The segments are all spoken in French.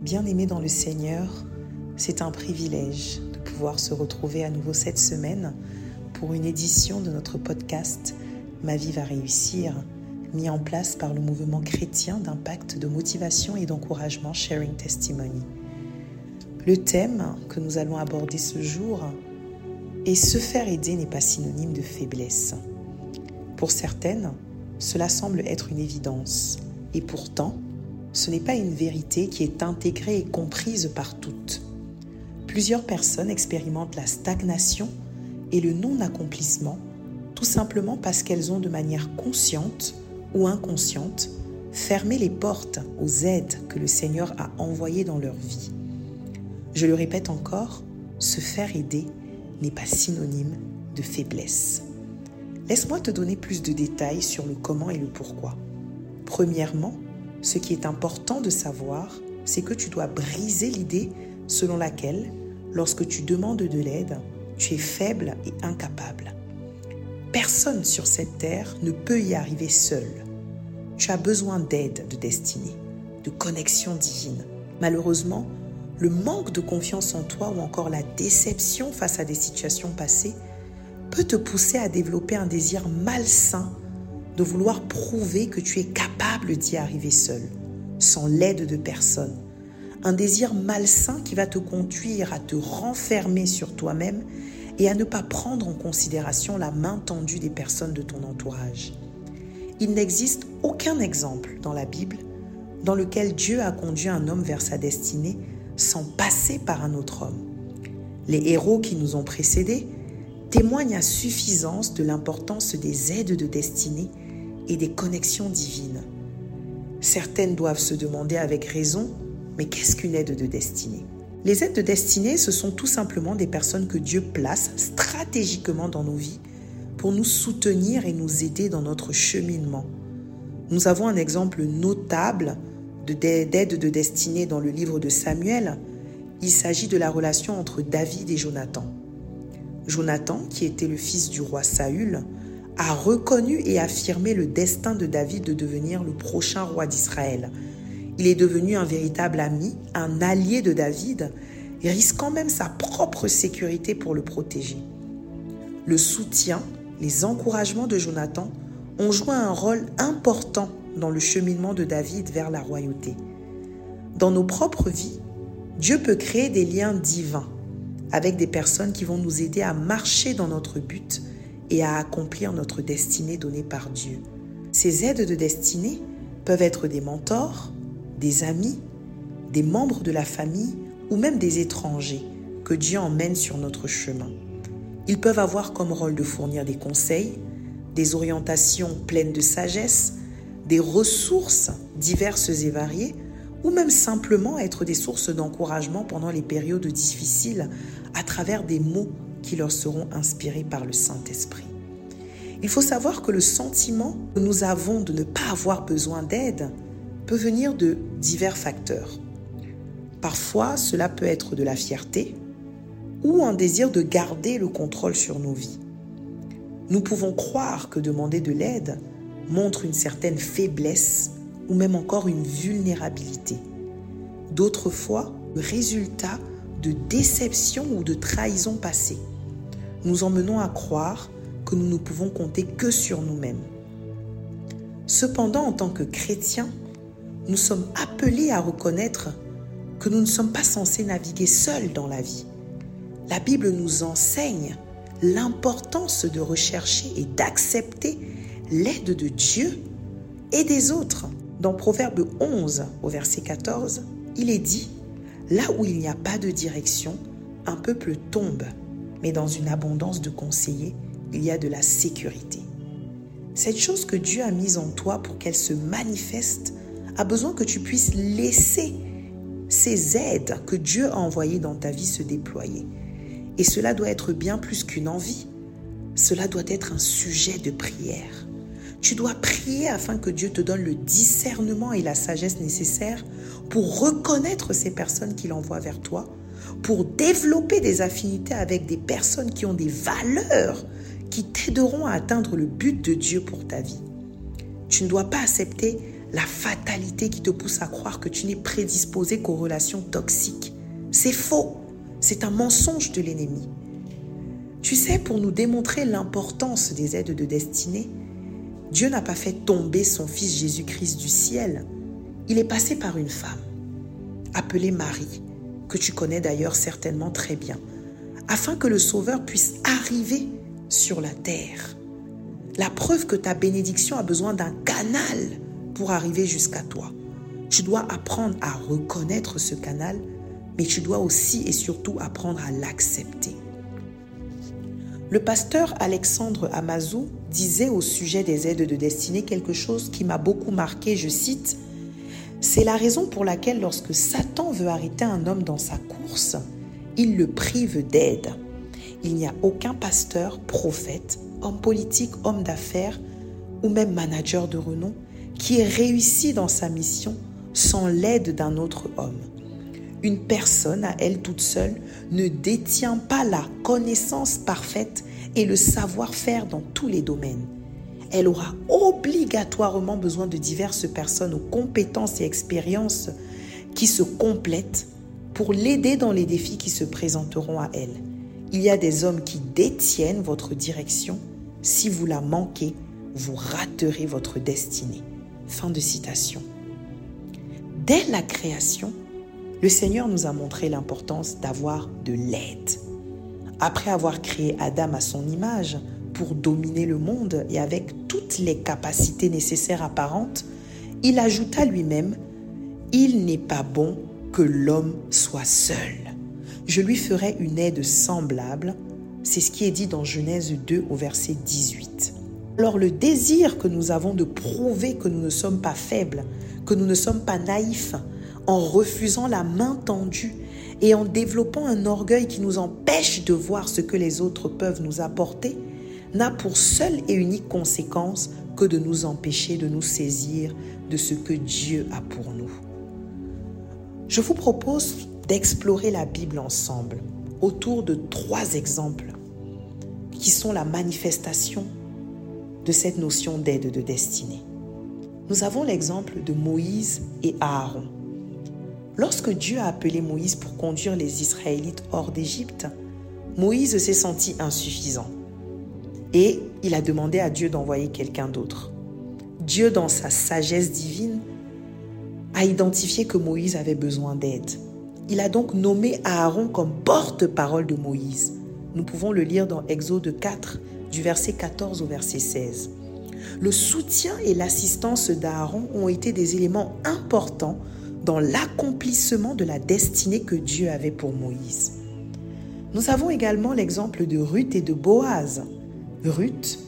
Bien-aimés dans le Seigneur, c'est un privilège de pouvoir se retrouver à nouveau cette semaine pour une édition de notre podcast Ma vie va réussir, mis en place par le mouvement chrétien d'impact de motivation et d'encouragement Sharing Testimony. Le thème que nous allons aborder ce jour est Se faire aider n'est pas synonyme de faiblesse. Pour certaines, cela semble être une évidence, et pourtant, ce n'est pas une vérité qui est intégrée et comprise par toutes. Plusieurs personnes expérimentent la stagnation et le non-accomplissement tout simplement parce qu'elles ont de manière consciente ou inconsciente fermé les portes aux aides que le Seigneur a envoyées dans leur vie. Je le répète encore, se faire aider n'est pas synonyme de faiblesse. Laisse-moi te donner plus de détails sur le comment et le pourquoi. Premièrement, ce qui est important de savoir, c'est que tu dois briser l'idée selon laquelle, lorsque tu demandes de l'aide, tu es faible et incapable. Personne sur cette terre ne peut y arriver seul. Tu as besoin d'aide de destinée, de connexion divine. Malheureusement, le manque de confiance en toi ou encore la déception face à des situations passées peut te pousser à développer un désir malsain de vouloir prouver que tu es capable d'y arriver seul, sans l'aide de personne. Un désir malsain qui va te conduire à te renfermer sur toi-même et à ne pas prendre en considération la main tendue des personnes de ton entourage. Il n'existe aucun exemple dans la Bible dans lequel Dieu a conduit un homme vers sa destinée sans passer par un autre homme. Les héros qui nous ont précédés témoignent à suffisance de l'importance des aides de destinée et des connexions divines. Certaines doivent se demander avec raison, mais qu'est-ce qu'une aide de destinée? Les aides de destinée, ce sont tout simplement des personnes que Dieu place stratégiquement dans nos vies pour nous soutenir et nous aider dans notre cheminement. Nous avons un exemple notable d'aide de destinée dans le livre de Samuel. Il s'agit de la relation entre David et Jonathan. Jonathan, qui était le fils du roi Saül, a reconnu et affirmé le destin de David de devenir le prochain roi d'Israël. Il est devenu un véritable ami, un allié de David, risquant même sa propre sécurité pour le protéger. Le soutien, les encouragements de Jonathan ont joué un rôle important dans le cheminement de David vers la royauté. Dans nos propres vies, Dieu peut créer des liens divins avec des personnes qui vont nous aider à marcher dans notre but et à accomplir notre destinée donnée par Dieu. Ces aides de destinée peuvent être des mentors, des amis, des membres de la famille ou même des étrangers que Dieu emmène sur notre chemin. Ils peuvent avoir comme rôle de fournir des conseils, des orientations pleines de sagesse, des ressources diverses et variées, ou même simplement être des sources d'encouragement pendant les périodes difficiles à travers des mots qui leur seront inspirés par le Saint-Esprit. Il faut savoir que le sentiment que nous avons de ne pas avoir besoin d'aide peut venir de divers facteurs. Parfois, cela peut être de la fierté ou un désir de garder le contrôle sur nos vies. Nous pouvons croire que demander de l'aide montre une certaine faiblesse ou même encore une vulnérabilité. D'autres fois, le résultat de déception ou de trahison passée nous emmenons à croire que nous ne pouvons compter que sur nous-mêmes. Cependant, en tant que chrétiens, nous sommes appelés à reconnaître que nous ne sommes pas censés naviguer seuls dans la vie. La Bible nous enseigne l'importance de rechercher et d'accepter l'aide de Dieu et des autres. Dans Proverbe 11 au verset 14, il est dit, Là où il n'y a pas de direction, un peuple tombe mais dans une abondance de conseillers, il y a de la sécurité. Cette chose que Dieu a mise en toi pour qu'elle se manifeste a besoin que tu puisses laisser ces aides que Dieu a envoyées dans ta vie se déployer. Et cela doit être bien plus qu'une envie. Cela doit être un sujet de prière. Tu dois prier afin que Dieu te donne le discernement et la sagesse nécessaires pour reconnaître ces personnes qu'il envoie vers toi pour développer des affinités avec des personnes qui ont des valeurs qui t'aideront à atteindre le but de Dieu pour ta vie. Tu ne dois pas accepter la fatalité qui te pousse à croire que tu n'es prédisposé qu'aux relations toxiques. C'est faux. C'est un mensonge de l'ennemi. Tu sais, pour nous démontrer l'importance des aides de destinée, Dieu n'a pas fait tomber son Fils Jésus-Christ du ciel. Il est passé par une femme, appelée Marie, que tu connais d'ailleurs certainement très bien, afin que le Sauveur puisse arriver sur la terre. La preuve que ta bénédiction a besoin d'un canal pour arriver jusqu'à toi. Tu dois apprendre à reconnaître ce canal, mais tu dois aussi et surtout apprendre à l'accepter. Le pasteur Alexandre Amazou disait au sujet des aides de destinée quelque chose qui m'a beaucoup marqué, je cite, C'est la raison pour laquelle lorsque Satan veut arrêter un homme dans sa course, il le prive d'aide. Il n'y a aucun pasteur, prophète, homme politique, homme d'affaires ou même manager de renom qui ait réussi dans sa mission sans l'aide d'un autre homme. Une personne à elle toute seule ne détient pas la connaissance parfaite et le savoir-faire dans tous les domaines. Elle aura obligatoirement besoin de diverses personnes aux compétences et expériences qui se complètent pour l'aider dans les défis qui se présenteront à elle. Il y a des hommes qui détiennent votre direction. Si vous la manquez, vous raterez votre destinée. Fin de citation. Dès la création, le Seigneur nous a montré l'importance d'avoir de l'aide. Après avoir créé Adam à son image pour dominer le monde et avec les capacités nécessaires apparentes, il ajouta lui-même, Il n'est pas bon que l'homme soit seul. Je lui ferai une aide semblable. C'est ce qui est dit dans Genèse 2 au verset 18. Alors le désir que nous avons de prouver que nous ne sommes pas faibles, que nous ne sommes pas naïfs, en refusant la main tendue et en développant un orgueil qui nous empêche de voir ce que les autres peuvent nous apporter, n'a pour seule et unique conséquence que de nous empêcher de nous saisir de ce que Dieu a pour nous. Je vous propose d'explorer la Bible ensemble autour de trois exemples qui sont la manifestation de cette notion d'aide de destinée. Nous avons l'exemple de Moïse et Aaron. Lorsque Dieu a appelé Moïse pour conduire les Israélites hors d'Égypte, Moïse s'est senti insuffisant et il a demandé à Dieu d'envoyer quelqu'un d'autre. Dieu, dans sa sagesse divine, a identifié que Moïse avait besoin d'aide. Il a donc nommé Aaron comme porte-parole de Moïse. Nous pouvons le lire dans Exode 4, du verset 14 au verset 16. Le soutien et l'assistance d'Aaron ont été des éléments importants dans l'accomplissement de la destinée que Dieu avait pour Moïse. Nous avons également l'exemple de Ruth et de Boaz. Ruth,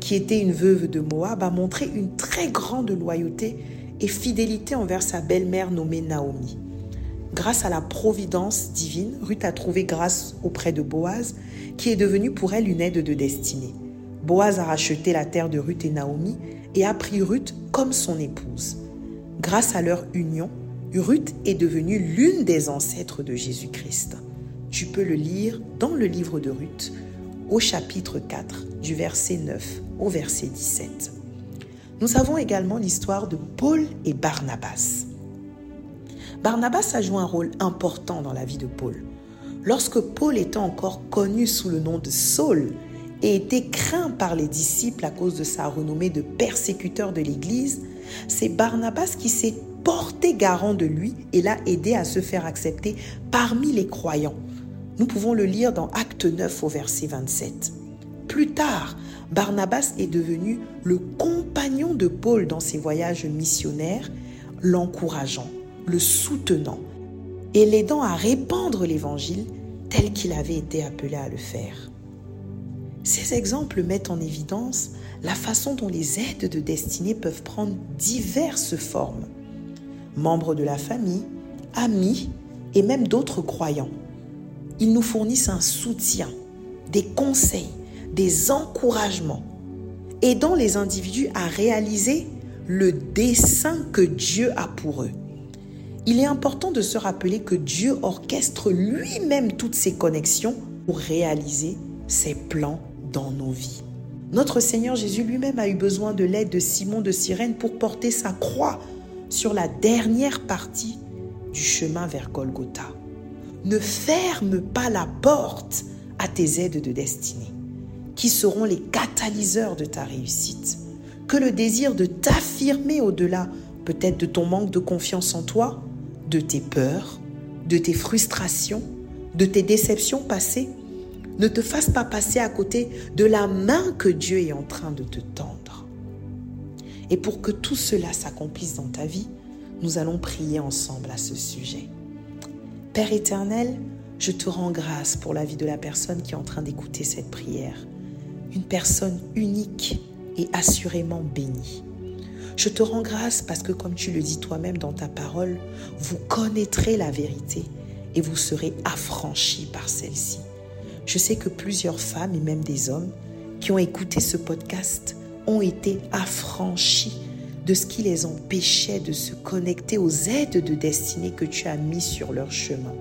qui était une veuve de Moab, a montré une très grande loyauté et fidélité envers sa belle-mère nommée Naomi. Grâce à la providence divine, Ruth a trouvé grâce auprès de Boaz, qui est devenu pour elle une aide de destinée. Boaz a racheté la terre de Ruth et Naomi et a pris Ruth comme son épouse. Grâce à leur union, Ruth est devenue l'une des ancêtres de Jésus-Christ. Tu peux le lire dans le livre de Ruth, au chapitre 4, du verset 9 au verset 17. Nous avons également l'histoire de Paul et Barnabas. Barnabas a joué un rôle important dans la vie de Paul. Lorsque Paul était encore connu sous le nom de Saul et était craint par les disciples à cause de sa renommée de persécuteur de l'Église, c'est Barnabas qui s'est porté garant de lui et l'a aidé à se faire accepter parmi les croyants. Nous pouvons le lire dans Acte 9 au verset 27. Plus tard, Barnabas est devenu le compagnon de Paul dans ses voyages missionnaires, l'encourageant, le soutenant et l'aidant à répandre l'évangile tel qu'il avait été appelé à le faire. Ces exemples mettent en évidence la façon dont les aides de destinée peuvent prendre diverses formes membres de la famille, amis et même d'autres croyants. Ils nous fournissent un soutien, des conseils, des encouragements, aidant les individus à réaliser le dessein que Dieu a pour eux. Il est important de se rappeler que Dieu orchestre lui-même toutes ces connexions pour réaliser ses plans dans nos vies. Notre Seigneur Jésus lui-même a eu besoin de l'aide de Simon de Cyrène pour porter sa croix sur la dernière partie du chemin vers Golgotha. Ne ferme pas la porte à tes aides de destinée, qui seront les catalyseurs de ta réussite. Que le désir de t'affirmer au-delà, peut-être de ton manque de confiance en toi, de tes peurs, de tes frustrations, de tes déceptions passées, ne te fasse pas passer à côté de la main que Dieu est en train de te tendre. Et pour que tout cela s'accomplisse dans ta vie, nous allons prier ensemble à ce sujet. Père éternel, je te rends grâce pour la vie de la personne qui est en train d'écouter cette prière. Une personne unique et assurément bénie. Je te rends grâce parce que comme tu le dis toi-même dans ta parole, vous connaîtrez la vérité et vous serez affranchis par celle-ci. Je sais que plusieurs femmes et même des hommes qui ont écouté ce podcast ont été affranchis de ce qui les empêchait de se connecter aux aides de destinée que tu as mis sur leur chemin.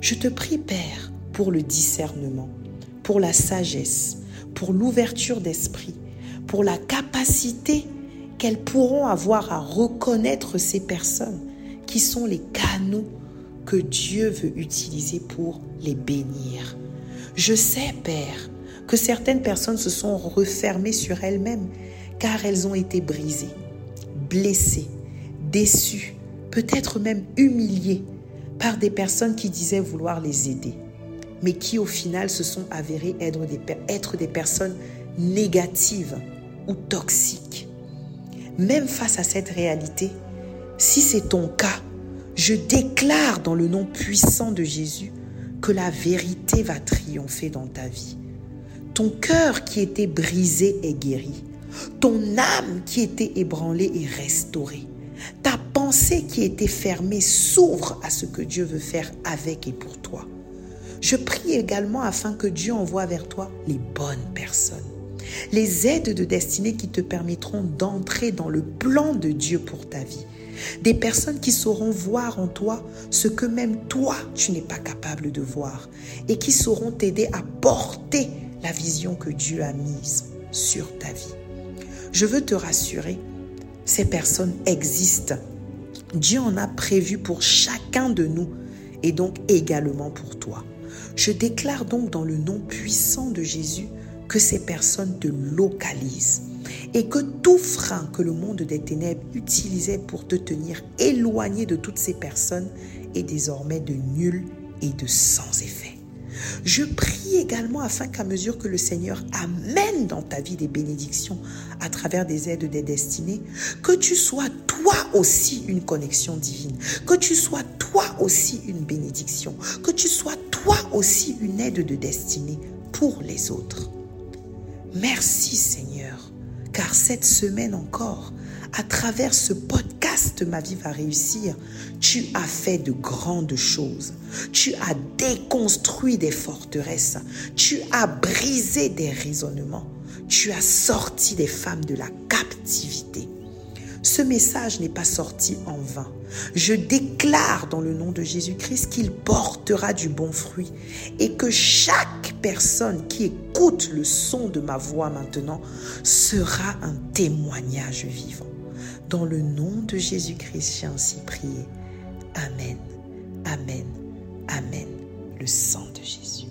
Je te prie, Père, pour le discernement, pour la sagesse, pour l'ouverture d'esprit, pour la capacité qu'elles pourront avoir à reconnaître ces personnes qui sont les canaux que Dieu veut utiliser pour les bénir. Je sais, Père, que certaines personnes se sont refermées sur elles-mêmes car elles ont été brisées blessés, déçus, peut-être même humiliés par des personnes qui disaient vouloir les aider, mais qui au final se sont avérées être des, être des personnes négatives ou toxiques. Même face à cette réalité, si c'est ton cas, je déclare dans le nom puissant de Jésus que la vérité va triompher dans ta vie. Ton cœur qui était brisé est guéri. Ton âme qui était ébranlée est restaurée. Ta pensée qui était fermée s'ouvre à ce que Dieu veut faire avec et pour toi. Je prie également afin que Dieu envoie vers toi les bonnes personnes, les aides de destinée qui te permettront d'entrer dans le plan de Dieu pour ta vie. Des personnes qui sauront voir en toi ce que même toi, tu n'es pas capable de voir et qui sauront t'aider à porter la vision que Dieu a mise sur ta vie. Je veux te rassurer, ces personnes existent. Dieu en a prévu pour chacun de nous et donc également pour toi. Je déclare donc dans le nom puissant de Jésus que ces personnes te localisent et que tout frein que le monde des ténèbres utilisait pour te tenir éloigné de toutes ces personnes est désormais de nul et de sans effet. Je prie également afin qu'à mesure que le Seigneur amène dans ta vie des bénédictions à travers des aides des destinées, que tu sois toi aussi une connexion divine, que tu sois toi aussi une bénédiction, que tu sois toi aussi une aide de destinée pour les autres. Merci Seigneur, car cette semaine encore, à travers ce podcast Ma vie va réussir, tu as fait de grandes choses. Tu as déconstruit des forteresses. Tu as brisé des raisonnements. Tu as sorti des femmes de la captivité. Ce message n'est pas sorti en vain. Je déclare dans le nom de Jésus-Christ qu'il portera du bon fruit et que chaque personne qui écoute le son de ma voix maintenant sera un témoignage vivant. Dans le nom de Jésus-Christ, j'ai ainsi prié. Amen, Amen, Amen. Le sang de Jésus.